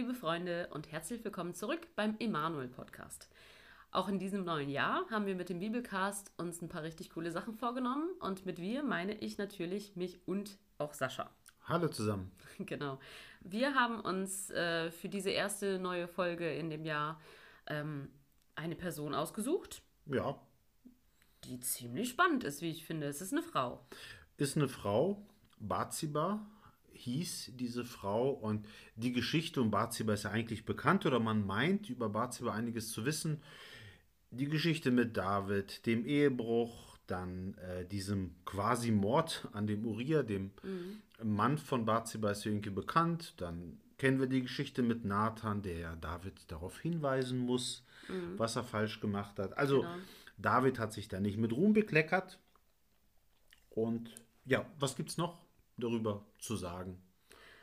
liebe Freunde, und herzlich willkommen zurück beim Emanuel Podcast. Auch in diesem neuen Jahr haben wir mit dem Bibelcast uns ein paar richtig coole Sachen vorgenommen. Und mit wir meine ich natürlich mich und auch Sascha. Hallo zusammen. Genau. Wir haben uns äh, für diese erste neue Folge in dem Jahr ähm, eine Person ausgesucht. Ja. Die ziemlich spannend ist, wie ich finde. Es ist eine Frau. Ist eine Frau, Bathsiba hieß diese Frau und die Geschichte um Bathsiba ist ja eigentlich bekannt oder man meint über Bathsiba einiges zu wissen die Geschichte mit David, dem Ehebruch, dann äh, diesem quasi Mord an dem Uriah, dem mhm. Mann von Bathseba ist irgendwie bekannt. Dann kennen wir die Geschichte mit Nathan, der David darauf hinweisen muss, mhm. was er falsch gemacht hat. Also genau. David hat sich da nicht mit Ruhm bekleckert. Und ja, was gibt es noch darüber zu sagen?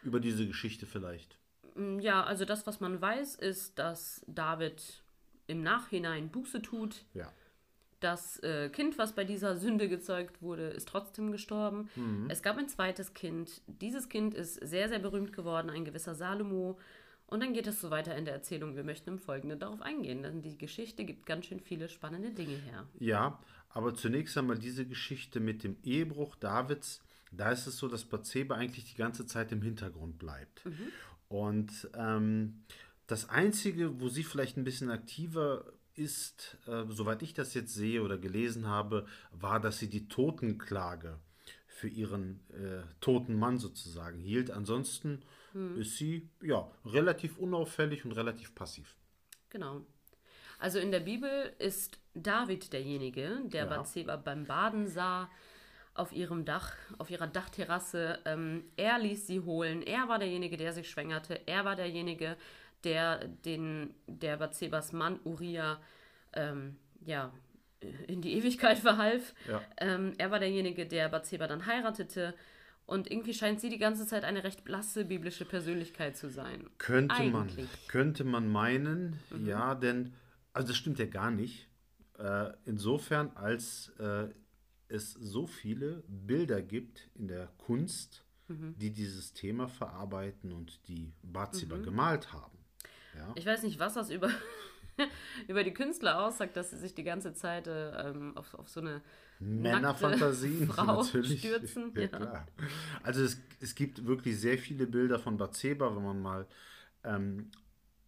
Über diese Geschichte vielleicht? Ja, also das, was man weiß, ist, dass David im Nachhinein Buße tut. Ja. Das äh, Kind, was bei dieser Sünde gezeugt wurde, ist trotzdem gestorben. Mhm. Es gab ein zweites Kind. Dieses Kind ist sehr, sehr berühmt geworden, ein gewisser Salomo. Und dann geht es so weiter in der Erzählung. Wir möchten im Folgenden darauf eingehen, denn die Geschichte gibt ganz schön viele spannende Dinge her. Ja, aber zunächst einmal diese Geschichte mit dem Ehebruch Davids. Da ist es so, dass Bathseba eigentlich die ganze Zeit im Hintergrund bleibt. Mhm. Und ähm, das Einzige, wo sie vielleicht ein bisschen aktiver ist, äh, soweit ich das jetzt sehe oder gelesen habe, war, dass sie die Totenklage für ihren äh, toten Mann sozusagen hielt. Ansonsten hm. ist sie ja relativ unauffällig und relativ passiv. Genau. Also in der Bibel ist David derjenige, der ja. Bathseba beim Baden sah auf ihrem Dach, auf ihrer Dachterrasse. Ähm, er ließ sie holen. Er war derjenige, der sich schwängerte. Er war derjenige, der den der Bathsebas Mann Uriah ähm, ja, in die Ewigkeit verhalf. Ja. Ähm, er war derjenige, der Bathseba dann heiratete. Und irgendwie scheint sie die ganze Zeit eine recht blasse biblische Persönlichkeit zu sein. Könnte Eigentlich. man, könnte man meinen, mhm. ja, denn, also das stimmt ja gar nicht. Äh, insofern, als äh, es so viele Bilder gibt in der Kunst, mhm. die dieses Thema verarbeiten und die Bathseba mhm. gemalt haben. Ja. Ich weiß nicht, was das über, über die Künstler aussagt, dass sie sich die ganze Zeit äh, auf, auf so eine Männerfantasien Frau natürlich. stürzen. Ja, ja. Also es, es gibt wirklich sehr viele Bilder von Bathseba, wenn man mal ähm,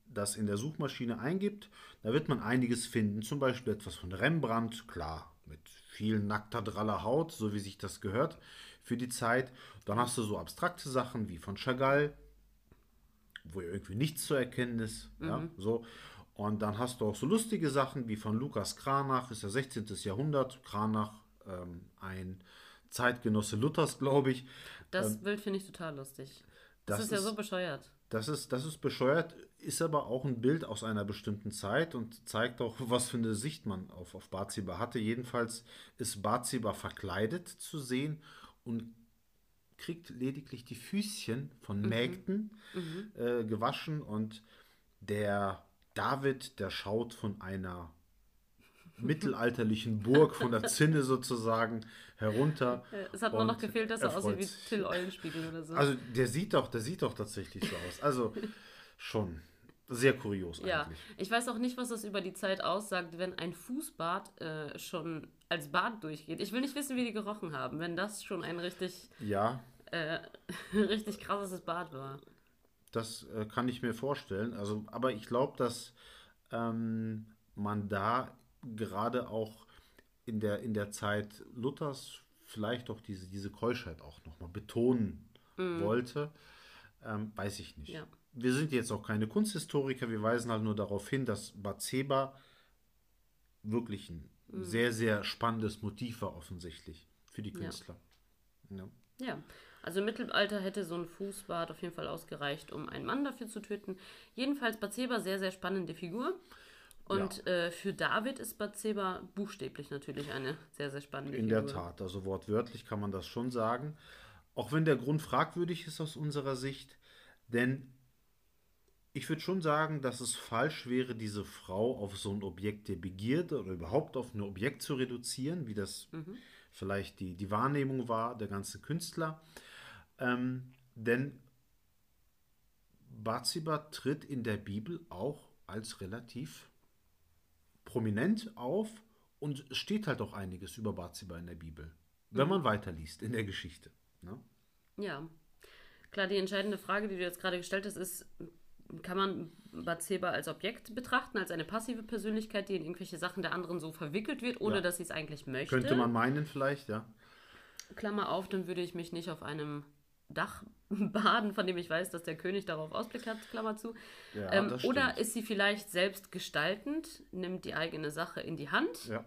das in der Suchmaschine eingibt, da wird man einiges finden. Zum Beispiel etwas von Rembrandt, klar, viel nackter, draller Haut, so wie sich das gehört für die Zeit. Dann hast du so abstrakte Sachen wie von Chagall, wo irgendwie nichts zu erkennen ist. Mhm. Ja, so. Und dann hast du auch so lustige Sachen wie von Lukas Kranach, ist ja 16. Jahrhundert. Kranach, ähm, ein Zeitgenosse Luthers, glaube ich. Das ähm, Bild finde ich total lustig. Das, das ist, ist ja so bescheuert. Das ist, das ist bescheuert, ist aber auch ein Bild aus einer bestimmten Zeit und zeigt auch, was für eine Sicht man auf, auf Bathseba hatte. Jedenfalls ist Bathseba verkleidet zu sehen und kriegt lediglich die Füßchen von mhm. Mägden mhm. Äh, gewaschen und der David, der schaut von einer mittelalterlichen Burg von der Zinne sozusagen herunter. Es hat nur noch gefehlt, dass er aussieht wie Till Eulenspiegel oder so. Also der sieht doch, der sieht doch tatsächlich so aus. Also schon sehr kurios ja. eigentlich. Ich weiß auch nicht, was das über die Zeit aussagt, wenn ein Fußbad äh, schon als Bad durchgeht. Ich will nicht wissen, wie die gerochen haben, wenn das schon ein richtig, ja. äh, richtig krasses Bad war. Das äh, kann ich mir vorstellen. Also, aber ich glaube, dass ähm, man da gerade auch in der, in der Zeit Luthers vielleicht auch diese, diese Keuschheit auch nochmal betonen mm. wollte. Ähm, weiß ich nicht. Ja. Wir sind jetzt auch keine Kunsthistoriker, wir weisen halt nur darauf hin, dass Bathseba wirklich ein mhm. sehr, sehr spannendes Motiv war offensichtlich für die Künstler. Ja. ja. ja. also im Mittelalter hätte so ein Fußbad auf jeden Fall ausgereicht, um einen Mann dafür zu töten. Jedenfalls Bathseba, sehr, sehr spannende Figur. Und ja. äh, für David ist Bathseba buchstäblich natürlich eine sehr, sehr spannende In Figur. In der Tat, also wortwörtlich kann man das schon sagen. Auch wenn der Grund fragwürdig ist aus unserer Sicht, denn ich würde schon sagen, dass es falsch wäre, diese Frau auf so ein Objekt der Begierde oder überhaupt auf ein Objekt zu reduzieren, wie das mhm. vielleicht die, die Wahrnehmung war der ganzen Künstler. Ähm, denn Bathseba tritt in der Bibel auch als relativ prominent auf und es steht halt auch einiges über Bathseba in der Bibel, wenn man weiterliest in der Geschichte. Ne? Ja. Klar, die entscheidende Frage, die du jetzt gerade gestellt hast, ist, kann man Bathseba als Objekt betrachten, als eine passive Persönlichkeit, die in irgendwelche Sachen der anderen so verwickelt wird, ohne Ja. dass sie es eigentlich möchte? Könnte man meinen vielleicht, ja. Klammer auf, dann würde ich mich nicht auf einem Dach baden, von dem ich weiß, dass der König darauf Ausblick hat, Klammer zu. Ja, ähm, oder ist sie vielleicht selbst gestaltend, nimmt die eigene Sache in die Hand, Ja.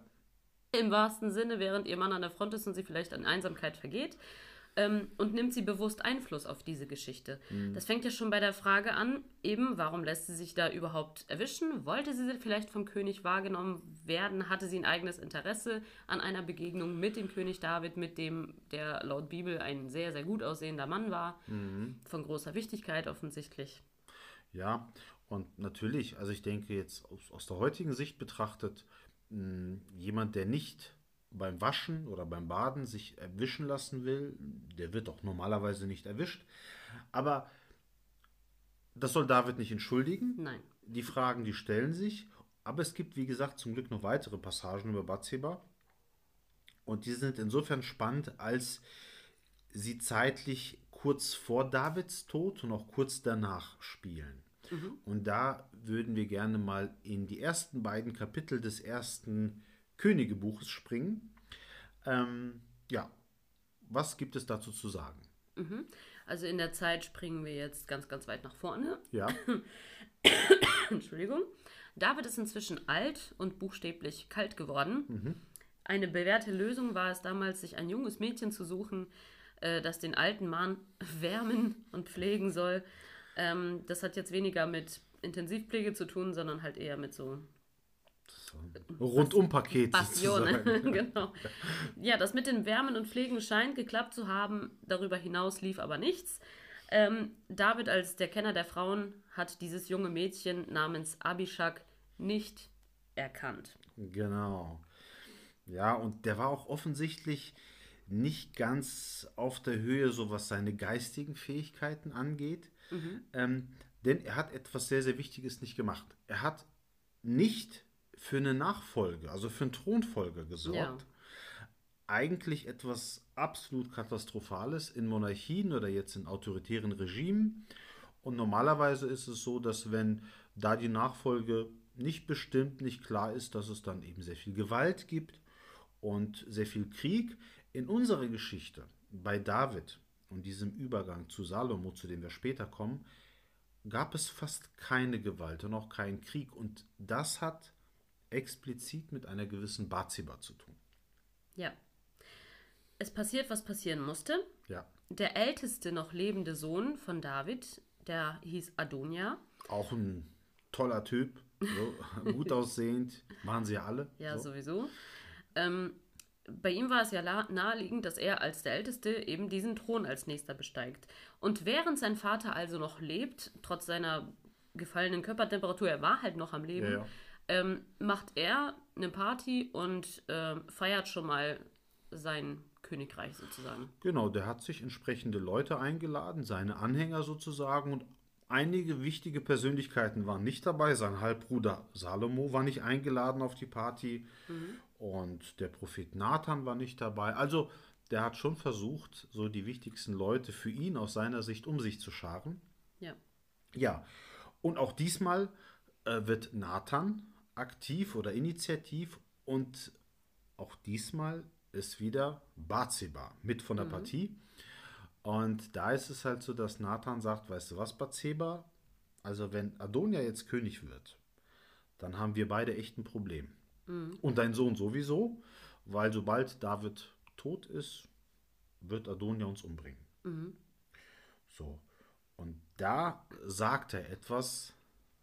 im wahrsten Sinne, während ihr Mann an der Front ist und sie vielleicht an Einsamkeit vergeht. Ähm, und nimmt sie bewusst Einfluss auf diese Geschichte. Mhm. Das fängt ja schon bei der Frage an, eben, warum lässt sie sich da überhaupt erwischen? Wollte sie vielleicht vom König wahrgenommen werden? Hatte sie ein eigenes Interesse an einer Begegnung mit dem König David, mit dem, der laut Bibel ein sehr, sehr gut aussehender Mann war? Mhm. Von großer Wichtigkeit offensichtlich. Ja, und natürlich, also ich denke jetzt aus, aus der heutigen Sicht betrachtet, mh, jemand, der nicht beim Waschen oder beim Baden sich erwischen lassen will, der wird auch normalerweise nicht erwischt. Aber das soll David nicht entschuldigen. Nein. Die Fragen, die stellen sich. Aber es gibt, wie gesagt, zum Glück noch weitere Passagen über Bathseba. Und die sind insofern spannend, als sie zeitlich kurz vor Davids Tod und auch kurz danach spielen. Und da würden wir gerne mal in die ersten beiden Kapitel des ersten Königebuches springen. Ähm, ja, was gibt es dazu zu sagen? Also in der Zeit springen wir jetzt ganz, ganz weit nach vorne. Ja, Entschuldigung. David ist inzwischen alt und buchstäblich kalt geworden. Eine bewährte Lösung war es damals, sich ein junges Mädchen zu suchen, äh, das den alten Mann wärmen und pflegen soll. Ähm, das hat jetzt weniger mit Intensivpflege zu tun, sondern halt eher mit so Rundum-Paket Passion. sozusagen. genau. Ja, das mit den Wärmen und Pflegen scheint geklappt zu haben. Darüber hinaus lief aber nichts. Ähm, David als der Kenner der Frauen hat dieses junge Mädchen namens Abishag nicht erkannt. Genau. Ja, und der war auch offensichtlich nicht ganz auf der Höhe, so was seine geistigen Fähigkeiten angeht. Ähm, denn er hat etwas sehr, sehr Wichtiges nicht gemacht. Er hat nicht für eine Nachfolge, also für einen Thronfolger gesorgt. Ja. Eigentlich etwas absolut Katastrophales in Monarchien oder jetzt in autoritären Regimen. Und normalerweise ist es so, dass wenn da die Nachfolge nicht bestimmt, nicht klar ist, dass es dann eben sehr viel Gewalt gibt und sehr viel Krieg. In unserer Geschichte bei David und diesem Übergang zu Salomo, zu dem wir später kommen, gab es fast keine Gewalt und auch keinen Krieg. Und das hat explizit mit einer gewissen Bathseba zu tun. Ja. Es passiert, was passieren musste. Ja, Der älteste noch lebende Sohn von David, der hieß Adonia. auch ein toller Typ, so, gut aussehend, waren sie ja alle. Ja, so. sowieso. Ähm, bei ihm war es ja naheliegend, dass er als der Älteste eben diesen Thron als nächster besteigt. Und während sein Vater also noch lebt, trotz seiner gefallenen Körpertemperatur, er war halt noch am Leben, Ja, ja. Ähm, macht er eine Party und ähm, feiert schon mal sein Königreich sozusagen. Genau, der hat sich entsprechende Leute eingeladen, seine Anhänger sozusagen und einige wichtige Persönlichkeiten waren nicht dabei. Sein Halbbruder Salomo war nicht eingeladen auf die Party und der Prophet Nathan war nicht dabei. Also der hat schon versucht, so die wichtigsten Leute für ihn aus seiner Sicht um sich zu scharen. Ja. Ja, und auch diesmal äh, wird Nathan aktiv oder initiativ und auch diesmal ist wieder Bathseba mit von der Partie. Und da ist es halt so, dass Nathan sagt, weißt du was, Bathseba, also wenn Adonia jetzt König wird, dann haben wir beide echt ein Problem. Und dein Sohn sowieso, weil sobald David tot ist, wird Adonia uns umbringen. So. Und da sagt er etwas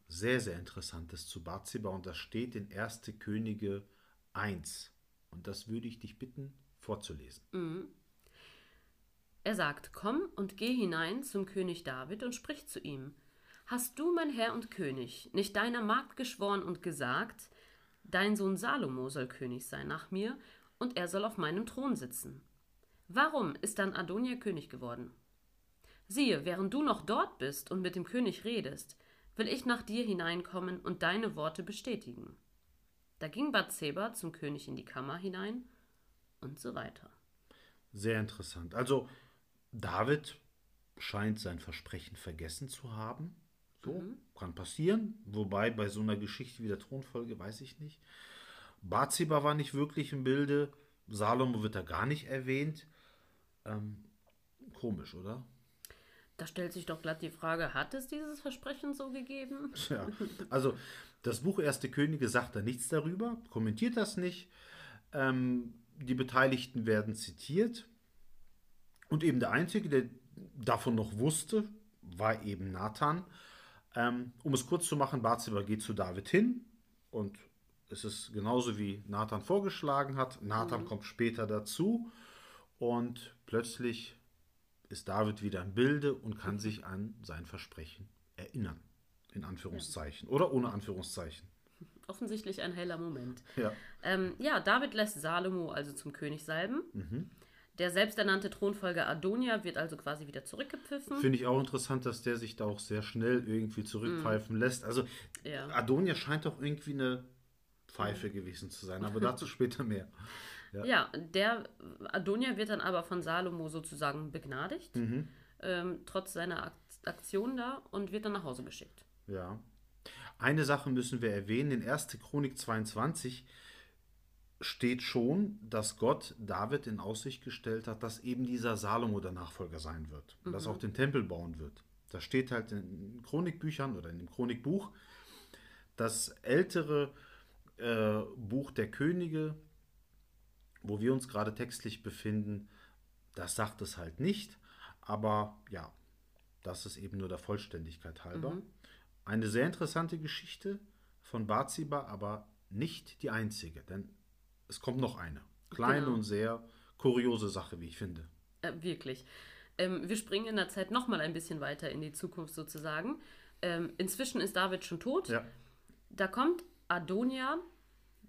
sehr, sehr Interessantes zu Bathseba und das steht in 1. Könige 1. Und das würde ich dich bitten vorzulesen. Er sagt, komm und geh hinein zum König David und sprich zu ihm. Hast du, mein Herr und König, nicht deiner Magd geschworen und gesagt, dein Sohn Salomo soll König sein nach mir, und er soll auf meinem Thron sitzen? Warum ist dann Adonia König geworden? Siehe, während du noch dort bist und mit dem König redest, will ich nach dir hineinkommen und deine Worte bestätigen. Da ging Bathseba zum König in die Kammer hinein und so weiter. Sehr interessant. Also David scheint sein Versprechen vergessen zu haben. So, mhm. kann passieren. Wobei bei so einer Geschichte wie der Thronfolge weiß ich nicht. Bathseba war nicht wirklich im Bilde. Salomo wird da gar nicht erwähnt. Ähm, komisch, oder? Da stellt sich doch glatt die Frage, hat es dieses Versprechen so gegeben? Ja, also das Buch Erste Könige sagt da nichts darüber, kommentiert das nicht. Ähm, die Beteiligten werden zitiert. Und eben der Einzige, der davon noch wusste, war eben Nathan. Ähm, um es kurz zu machen, Bathseba geht zu David hin und es ist genauso wie Nathan vorgeschlagen hat. Nathan mhm. kommt später dazu und plötzlich ist David wieder im Bilde und kann mhm. sich an sein Versprechen erinnern. In Anführungszeichen. Ja. Oder ohne Anführungszeichen. Offensichtlich ein heller Moment. Ja, ähm, ja David lässt Salomo also zum König salben. Mhm. Der selbsternannte Thronfolger Adonia wird also quasi wieder zurückgepfiffen. Finde ich auch interessant, dass der sich da auch sehr schnell irgendwie zurückpfeifen mm. lässt. Also ja. Adonia scheint doch irgendwie eine Pfeife gewesen zu sein, aber dazu später mehr. Ja. ja, der Adonia wird dann aber von Salomo sozusagen begnadigt, mhm. ähm, trotz seiner Aktion da und wird dann nach Hause geschickt. Ja. Eine Sache müssen wir erwähnen, in 1. Chronik 22 steht schon, dass Gott David in Aussicht gestellt hat, dass eben dieser Salomo der Nachfolger sein wird und mhm. dass auch den Tempel bauen wird. Das steht halt in Chronikbüchern oder in dem Chronikbuch. Das ältere äh, Buch der Könige wo wir uns gerade textlich befinden, das sagt es halt nicht. Aber ja, das ist eben nur der Vollständigkeit halber. Mhm. Eine sehr interessante Geschichte von Bathseba, aber nicht die einzige, denn es kommt noch eine. Kleine genau. und sehr kuriose Sache, wie ich finde. Äh, wirklich. Ähm, wir springen in der Zeit nochmal ein bisschen weiter in die Zukunft sozusagen. Ähm, inzwischen ist David schon tot. Ja. Da kommt Adonia,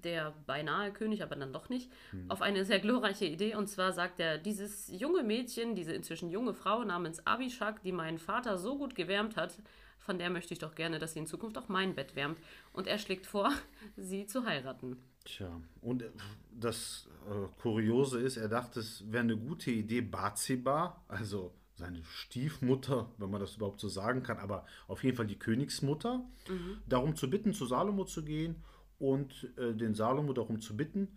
der beinahe König, aber dann doch nicht, hm. auf eine sehr glorreiche Idee. Und zwar sagt er, dieses junge Mädchen, diese inzwischen junge Frau namens Abishak, die meinen Vater so gut gewärmt hat, von der möchte ich doch gerne, dass sie in Zukunft auch mein Bett wärmt. Und er schlägt vor, sie zu heiraten. Tja, und das äh, Kuriose ist, er dachte, es wäre eine gute Idee, Bathseba, also seine Stiefmutter, wenn man das überhaupt so sagen kann, aber auf jeden Fall die Königsmutter, mhm. darum zu bitten, zu Salomo zu gehen und äh, den Salomo darum zu bitten,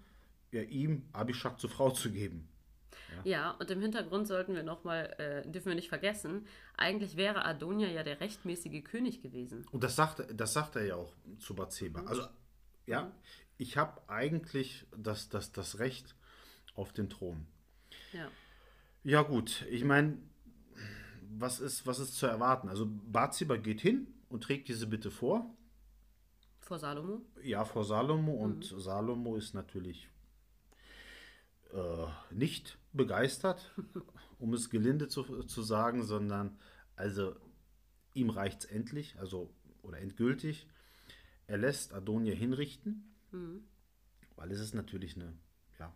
ja, ihm Abishak zur Frau zu geben. Ja, ja und im Hintergrund sollten wir nochmal, äh, dürfen wir nicht vergessen, eigentlich wäre Adonia ja der rechtmäßige König gewesen. Und das sagt, das sagt er ja auch zu Bathseba. Mhm. Also, ja, ich habe eigentlich das, das, das Recht auf den Thron. Ja. Ja, gut, ich meine, was ist, was ist zu erwarten? Also, Bathseba geht hin und trägt diese Bitte vor. Vor Salomo? Ja, vor Salomo. Und mhm. Salomo ist natürlich äh, nicht begeistert, um es gelinde zu, zu sagen, sondern also ihm reicht es endlich, also oder endgültig. Er lässt Adonia hinrichten, mhm. weil es ist natürlich eine ja,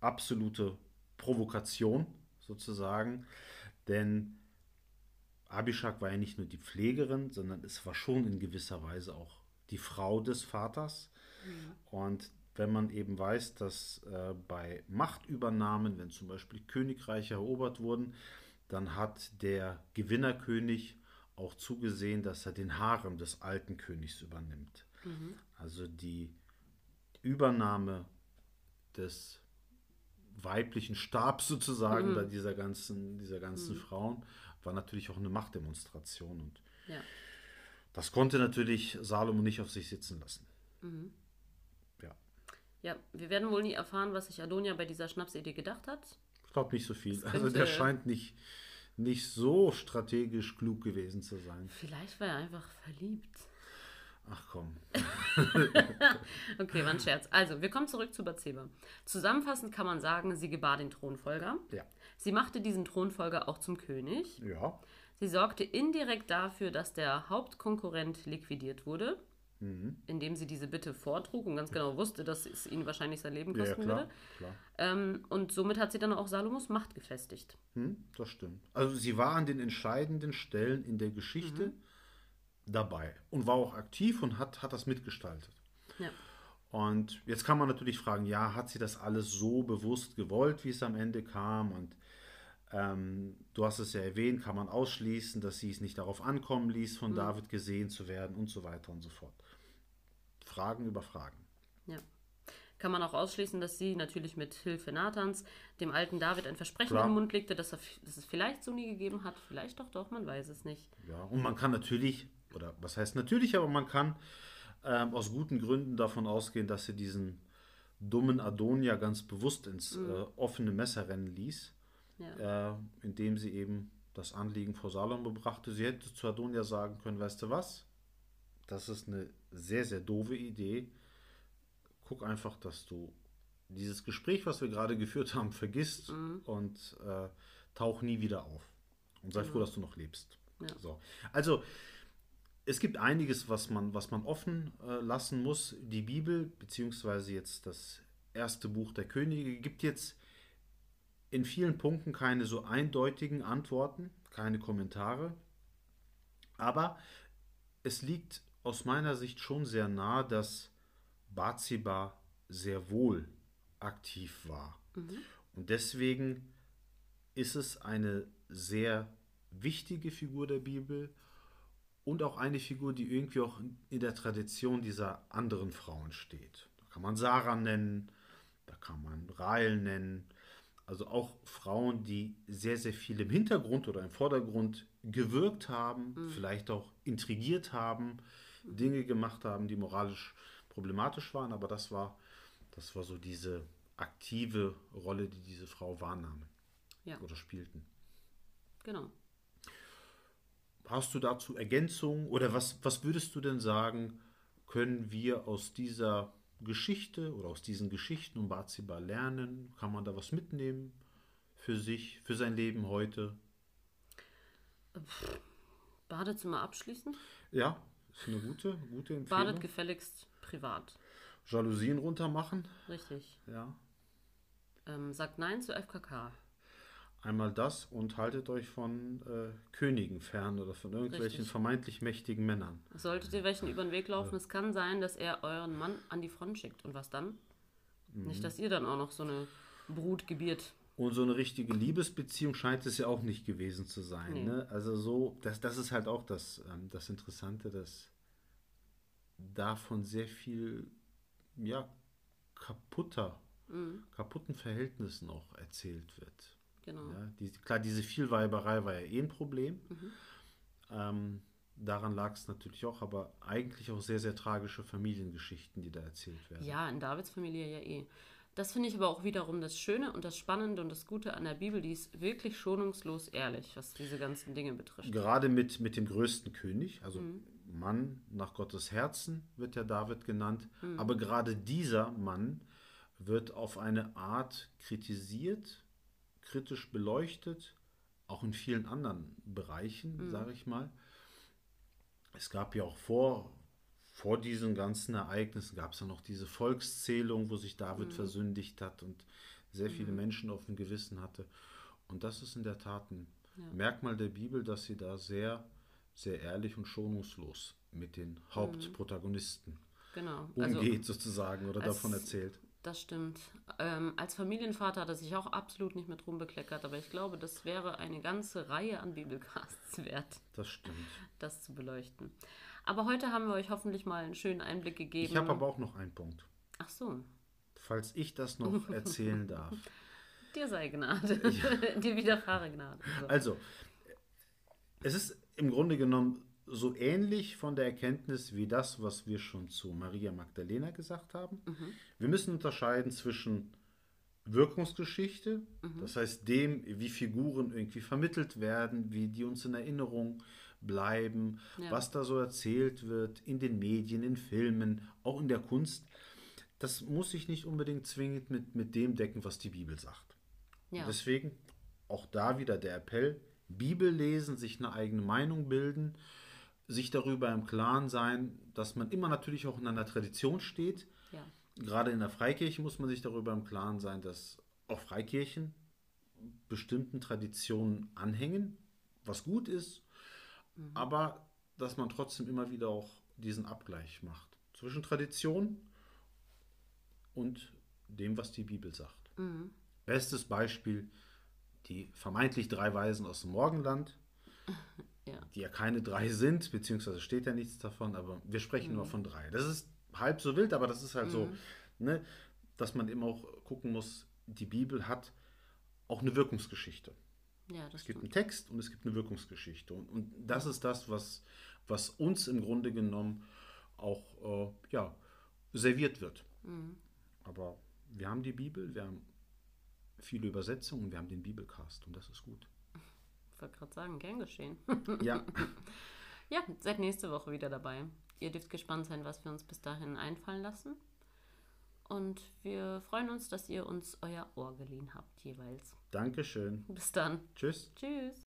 absolute Provokation sozusagen, denn Abishak war ja nicht nur die Pflegerin, sondern es war schon in gewisser Weise auch die Frau des Vaters. Mhm. Und wenn man eben weiß, dass äh, bei Machtübernahmen, wenn zum Beispiel Königreiche erobert wurden, dann hat der Gewinnerkönig auch zugesehen, dass er den Harem des alten Königs übernimmt. Mhm. Also die Übernahme des weiblichen Stabs sozusagen mhm. bei dieser ganzen, dieser ganzen mhm. Frauen war natürlich auch eine Machtdemonstration. Und ja. Das konnte natürlich Salomo nicht auf sich sitzen lassen. Mhm. Ja. Ja, wir werden wohl nie erfahren, was sich Adonia bei dieser Schnapsidee gedacht hat. Ich glaube nicht so viel. Also der scheint nicht, nicht so strategisch klug gewesen zu sein. Vielleicht war er einfach verliebt. Ach komm. okay, war ein Scherz. Also, wir kommen zurück zu Bathseba. Zusammenfassend kann man sagen, sie gebar den Thronfolger. Ja. Sie machte diesen Thronfolger auch zum König. Ja. Sie sorgte indirekt dafür, dass der Hauptkonkurrent liquidiert wurde. mhm. indem sie diese Bitte vortrug und ganz genau wusste, dass es ihn wahrscheinlich sein Leben kosten ja, klar, würde. Klar. Ähm, und somit hat sie dann auch Salomos Macht gefestigt. Hm, das stimmt. Also sie war an den entscheidenden Stellen in der Geschichte mhm. dabei und war auch aktiv und hat, hat das mitgestaltet. Ja. Und jetzt kann man natürlich fragen, ja, hat sie das alles so bewusst gewollt, wie es am Ende kam? Und ähm, du hast es ja erwähnt, kann man ausschließen, dass sie es nicht darauf ankommen ließ, von mhm. David gesehen zu werden und so weiter und so fort. Fragen über Fragen. Ja. Kann man auch ausschließen, dass sie natürlich mit Hilfe Nathans dem alten David ein Versprechen Klar. im Mund legte, dass, er, dass es vielleicht so nie gegeben hat. Vielleicht doch, doch, man weiß es nicht. Ja, und man kann natürlich, oder was heißt natürlich, aber man kann ähm, aus guten Gründen davon ausgehen, dass sie diesen dummen Adonia ganz bewusst ins mhm. äh, offene Messer rennen ließ, ja. äh, indem sie eben das Anliegen vor Salomo brachte. Sie hätte zu Adonia sagen können, weißt du was, das ist eine sehr, sehr doofe Idee. Guck einfach, dass du dieses Gespräch, was wir gerade geführt haben, vergisst mhm. und äh, tauch nie wieder auf. Und sei mhm. froh, dass du noch lebst. Ja. So. Also, es gibt einiges, was man, was man offen äh, lassen muss. Die Bibel, beziehungsweise jetzt das erste Buch der Könige, gibt jetzt in vielen Punkten keine so eindeutigen Antworten, keine Kommentare. Aber es liegt aus meiner Sicht schon sehr nah, dass Bathseba sehr wohl aktiv war. Mhm. Und deswegen ist es eine sehr wichtige Figur der Bibel und auch eine Figur, die irgendwie auch in der Tradition dieser anderen Frauen steht. Da kann man Sarah nennen, da kann man Rael nennen. Also auch Frauen, die sehr, sehr viel im Hintergrund oder im Vordergrund gewirkt haben, mhm. vielleicht auch intrigiert haben, mhm. Dinge gemacht haben, die moralisch problematisch waren. Aber das war, das war so diese aktive Rolle, die diese Frau wahrnahm ja. oder spielten. Genau. Hast du dazu Ergänzungen oder was, was würdest du denn sagen, können wir aus dieser Geschichte oder aus diesen Geschichten um Bathseba lernen? Kann man da was mitnehmen für sich, für sein Leben heute? Badezimmer abschließen? Ja, ist eine gute, gute Empfehlung. Badet gefälligst privat. Jalousien runter machen? Richtig. Ja. Ähm, sagt Nein zu FKK. Einmal das und haltet euch von äh, Königen fern oder von irgendwelchen Richtig. vermeintlich mächtigen Männern. Solltet ihr welchen über den Weg laufen, es kann sein, dass er euren Mann an die Front schickt. Und was dann? Mhm. Nicht, dass ihr dann auch noch so eine Brut gebiert. Und so eine richtige Liebesbeziehung scheint es ja auch nicht gewesen zu sein. Nee. Ne? Also so, das, das ist halt auch das, ähm, das Interessante, dass davon sehr viel ja, kaputter, mhm. kaputten Verhältnissen auch erzählt wird. Genau. Ja, die, klar, diese Vielweiberei war ja eh ein Problem. Mhm. Ähm, daran lag es natürlich auch, aber eigentlich auch sehr, sehr tragische Familiengeschichten, die da erzählt werden. Ja, in Davids Familie ja eh. Das finde ich aber auch wiederum das Schöne und das Spannende und das Gute an der Bibel, die ist wirklich schonungslos ehrlich, was diese ganzen Dinge betrifft. Gerade mit, mit dem größten König, also mhm. Mann nach Gottes Herzen wird ja David genannt, mhm. aber gerade dieser Mann wird auf eine Art kritisiert, kritisch beleuchtet, auch in vielen anderen Bereichen, mhm. sage ich mal. Es gab ja auch vor, vor diesen ganzen Ereignissen, gab es ja noch diese Volkszählung, wo sich David mhm. versündigt hat und sehr viele mhm. Menschen auf dem Gewissen hatte. Und das ist in der Tat ein ja. Merkmal der Bibel, dass sie da sehr, sehr ehrlich und schonungslos mit den mhm. Hauptprotagonisten genau. umgeht, also, sozusagen, oder davon erzählt das stimmt. Ähm, als Familienvater hat er sich auch absolut nicht mit rumbekleckert, aber ich glaube, das wäre eine ganze Reihe an Bibelcasts wert. Das stimmt. Das zu beleuchten. Aber heute haben wir euch hoffentlich mal einen schönen Einblick gegeben. Ich habe aber auch noch einen Punkt. Ach so. Falls ich das noch erzählen darf. Dir sei Gnade. Ja. Dir widerfahre Gnade. So. Also, es ist im Grunde genommen so ähnlich von der Erkenntnis wie das, was wir schon zu Maria Magdalena gesagt haben. Mhm. Wir müssen unterscheiden zwischen Wirkungsgeschichte, mhm. das heißt dem, wie Figuren irgendwie vermittelt werden, wie die uns in Erinnerung bleiben, ja. was da so erzählt wird in den Medien, in Filmen, auch in der Kunst. Das muss sich nicht unbedingt zwingend mit, mit dem decken, was die Bibel sagt. Ja. Deswegen auch da wieder der Appell, Bibel lesen, sich eine eigene Meinung bilden sich darüber im Klaren sein, dass man immer natürlich auch in einer Tradition steht. Ja. Gerade in der Freikirche muss man sich darüber im Klaren sein, dass auch Freikirchen bestimmten Traditionen anhängen, was gut ist, mhm. aber dass man trotzdem immer wieder auch diesen Abgleich macht zwischen Tradition und dem, was die Bibel sagt. Mhm. Bestes Beispiel, die vermeintlich drei Weisen aus dem Morgenland, ja. die ja keine drei sind, beziehungsweise steht ja nichts davon, aber wir sprechen mhm. nur von drei. Das ist halb so wild, aber das ist halt mhm. so, ne, dass man eben auch gucken muss, die Bibel hat auch eine Wirkungsgeschichte. Ja, es gibt einen Text und es gibt eine Wirkungsgeschichte. Und, und das ist das, was, was uns im Grunde genommen auch äh, ja, serviert wird. Mhm. Aber wir haben die Bibel, wir haben viele Übersetzungen, wir haben den Bibelcast und das ist gut. Ich wollte gerade sagen, gern geschehen. ja. Ja, seid nächste Woche wieder dabei. Ihr dürft gespannt sein, was wir uns bis dahin einfallen lassen. Und wir freuen uns, dass ihr uns euer Ohr geliehen habt jeweils. Dankeschön. Bis dann. Tschüss. Tschüss.